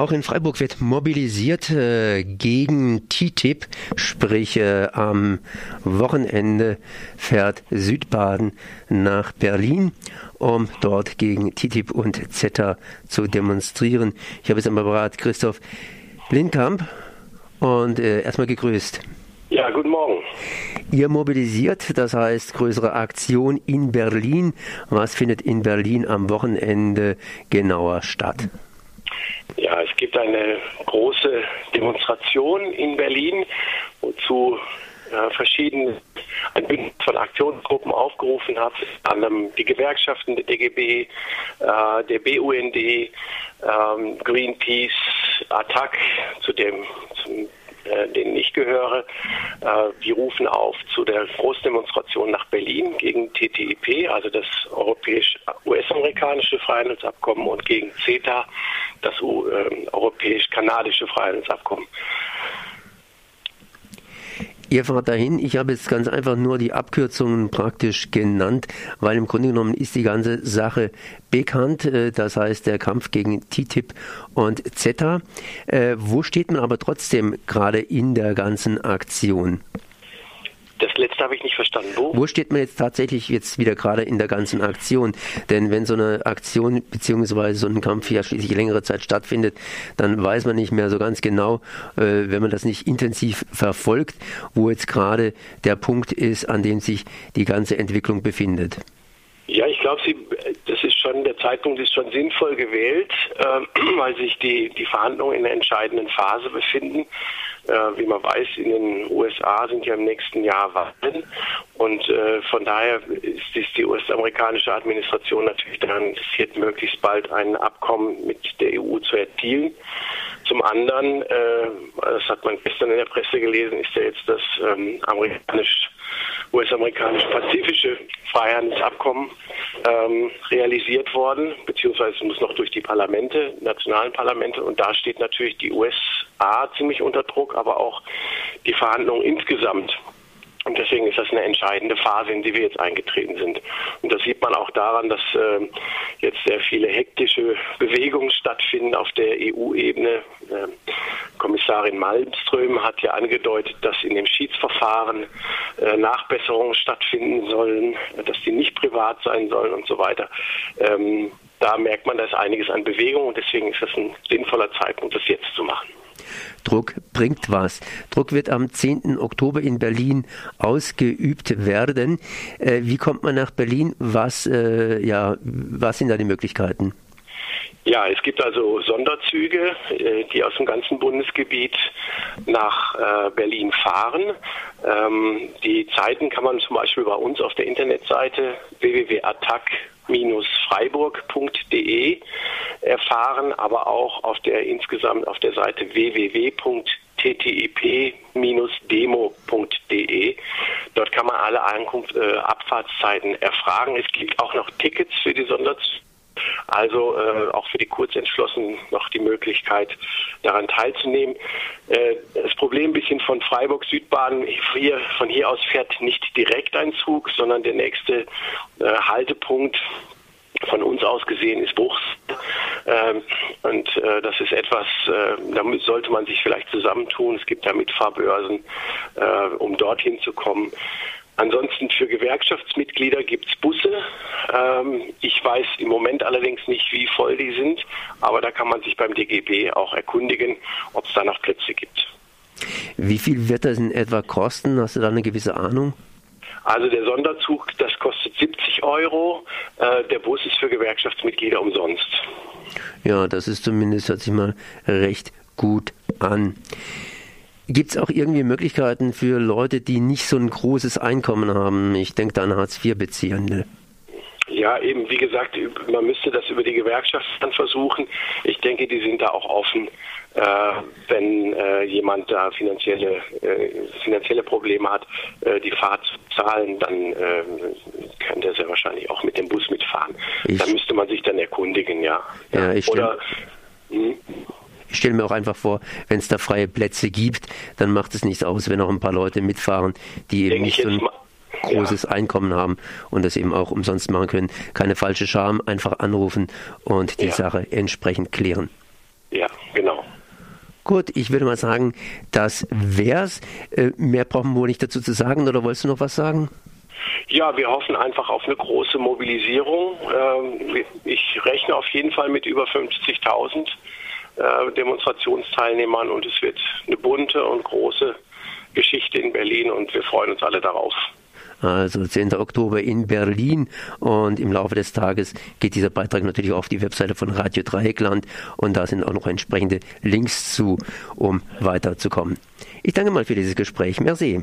Auch in Freiburg wird mobilisiert äh, gegen TTIP, sprich äh, am Wochenende fährt Südbaden nach Berlin, um dort gegen TTIP und CETA zu demonstrieren. Ich habe jetzt am Apparat Christoph Lindkamp und äh, erstmal gegrüßt. Ja, guten Morgen. Ihr mobilisiert, das heißt größere Aktion in Berlin. Was findet in Berlin am Wochenende genauer statt? Ja, es gibt eine große Demonstration in Berlin, wozu äh, verschiedene ein Bündnis von Aktionsgruppen aufgerufen hat, anderem die Gewerkschaften der DGB, äh, der BUND, ähm, Greenpeace, Attac, zu dem zum äh, denen ich gehöre, äh, die rufen auf zu der Großdemonstration nach Berlin gegen TTIP, also das europäisch-US-amerikanische Freihandelsabkommen und gegen CETA, das äh, europäisch-kanadische Freihandelsabkommen. Ihr fahrt dahin. Ich habe jetzt ganz einfach nur die Abkürzungen praktisch genannt, weil im Grunde genommen ist die ganze Sache bekannt. Äh, das heißt, der Kampf gegen TTIP und CETA. Äh, wo steht man aber trotzdem gerade in der ganzen Aktion? Das letzte habe ich nicht verstanden. Wo? Wo steht man jetzt tatsächlich jetzt wieder gerade in der ganzen Aktion? Denn wenn so eine Aktion bzw. so ein Kampf ja schließlich längere Zeit stattfindet, dann weiß man nicht mehr so ganz genau, äh, wenn man das nicht intensiv verfolgt, wo jetzt gerade der Punkt ist, an dem sich die ganze Entwicklung befindet. Ja, ich glaube, das ist schon, der Zeitpunkt ist schon sinnvoll gewählt, äh, weil sich die, die Verhandlungen in einer entscheidenden Phase befinden. Äh, wie man weiß, in den USA sind ja im nächsten Jahr Wahlen und äh, von daher ist, ist die US-amerikanische Administration natürlich daran interessiert, möglichst bald ein Abkommen mit der EU zu erzielen. Zum anderen, äh, das hat man gestern in der Presse gelesen, ist ja jetzt das ähm, amerikanisch US-amerikanisch-pazifische Freihandelsabkommen ähm, realisiert worden, beziehungsweise muss noch durch die Parlamente, nationalen Parlamente, und da steht natürlich die USA ziemlich unter Druck, aber auch die Verhandlungen insgesamt und deswegen ist das eine entscheidende Phase, in die wir jetzt eingetreten sind. Und das sieht man auch daran, dass äh, jetzt sehr viele hektische Bewegungen stattfinden auf der EU-Ebene. Äh, Kommissarin Malmström hat ja angedeutet, dass in dem Schiedsverfahren äh, Nachbesserungen stattfinden sollen, dass die nicht privat sein sollen und so weiter. Ähm, da merkt man, da ist einiges an Bewegung und deswegen ist das ein sinnvoller Zeitpunkt, das jetzt zu machen. Druck bringt was. Druck wird am 10. Oktober in Berlin ausgeübt werden. Äh, wie kommt man nach Berlin? Was, äh, ja, was sind da die Möglichkeiten? Ja, es gibt also Sonderzüge, äh, die aus dem ganzen Bundesgebiet nach äh, Berlin fahren. Ähm, die Zeiten kann man zum Beispiel bei uns auf der Internetseite www.attac-freiburg.de erfahren, aber auch auf der insgesamt auf der Seite www.ttip-demo.de. Dort kann man alle Ankunft, äh, Abfahrtszeiten erfragen. Es gibt auch noch Tickets für die Sonderzüge also äh, auch für die Kurzentschlossenen noch die Möglichkeit, daran teilzunehmen. Äh, das Problem ein bisschen von Freiburg Südbahn, hier, von hier aus fährt nicht direkt ein Zug, sondern der nächste äh, Haltepunkt von uns aus gesehen ist Bruchs. Ähm, und äh, das ist etwas, äh, da sollte man sich vielleicht zusammentun. Es gibt da Mitfahrbörsen, äh, um dorthin zu kommen. Ansonsten für Gewerkschaftsmitglieder gibt es Busse. Ähm, ich weiß im Moment allerdings nicht, wie voll die sind, aber da kann man sich beim DGB auch erkundigen, ob es da noch Plätze gibt. Wie viel wird das in etwa kosten? Hast du da eine gewisse Ahnung? Also der Sonderzug, das kostet 70 Euro. Äh, der Bus ist für Gewerkschaftsmitglieder umsonst. Ja, das ist zumindest, hört sich mal recht gut an. Gibt es auch irgendwie Möglichkeiten für Leute, die nicht so ein großes Einkommen haben? Ich denke da an Hartz-IV-Beziehende. Ja, eben, wie gesagt, man müsste das über die Gewerkschaft dann versuchen. Ich denke, die sind da auch offen, äh, wenn äh, jemand da finanzielle, äh, finanzielle Probleme hat, äh, die Fahrt zu zahlen, dann äh, könnte er sehr wahrscheinlich auch mit dem Bus mitfahren. Ich, da müsste man sich dann erkundigen, ja. ja, ich Oder? Ich stelle mir auch einfach vor, wenn es da freie Plätze gibt, dann macht es nichts aus, wenn auch ein paar Leute mitfahren, die eben nicht so ein großes ja. Einkommen haben und das eben auch umsonst machen können. Keine falsche Scham, einfach anrufen und die ja. Sache entsprechend klären. Ja. genau. Gut, ich würde mal sagen, das wär's. Äh, mehr brauchen wir wohl nicht dazu zu sagen, oder wolltest du noch was sagen? Ja, wir hoffen einfach auf eine große Mobilisierung. Ähm, ich rechne auf jeden Fall mit über 50.000 äh, Demonstrationsteilnehmern und es wird eine bunte und große Geschichte in Berlin und wir freuen uns alle darauf. Also 10. Oktober in Berlin und im Laufe des Tages geht dieser Beitrag natürlich auf die Webseite von Radio Dreieckland und da sind auch noch entsprechende Links zu, um weiterzukommen. Ich danke mal für dieses Gespräch. Merci.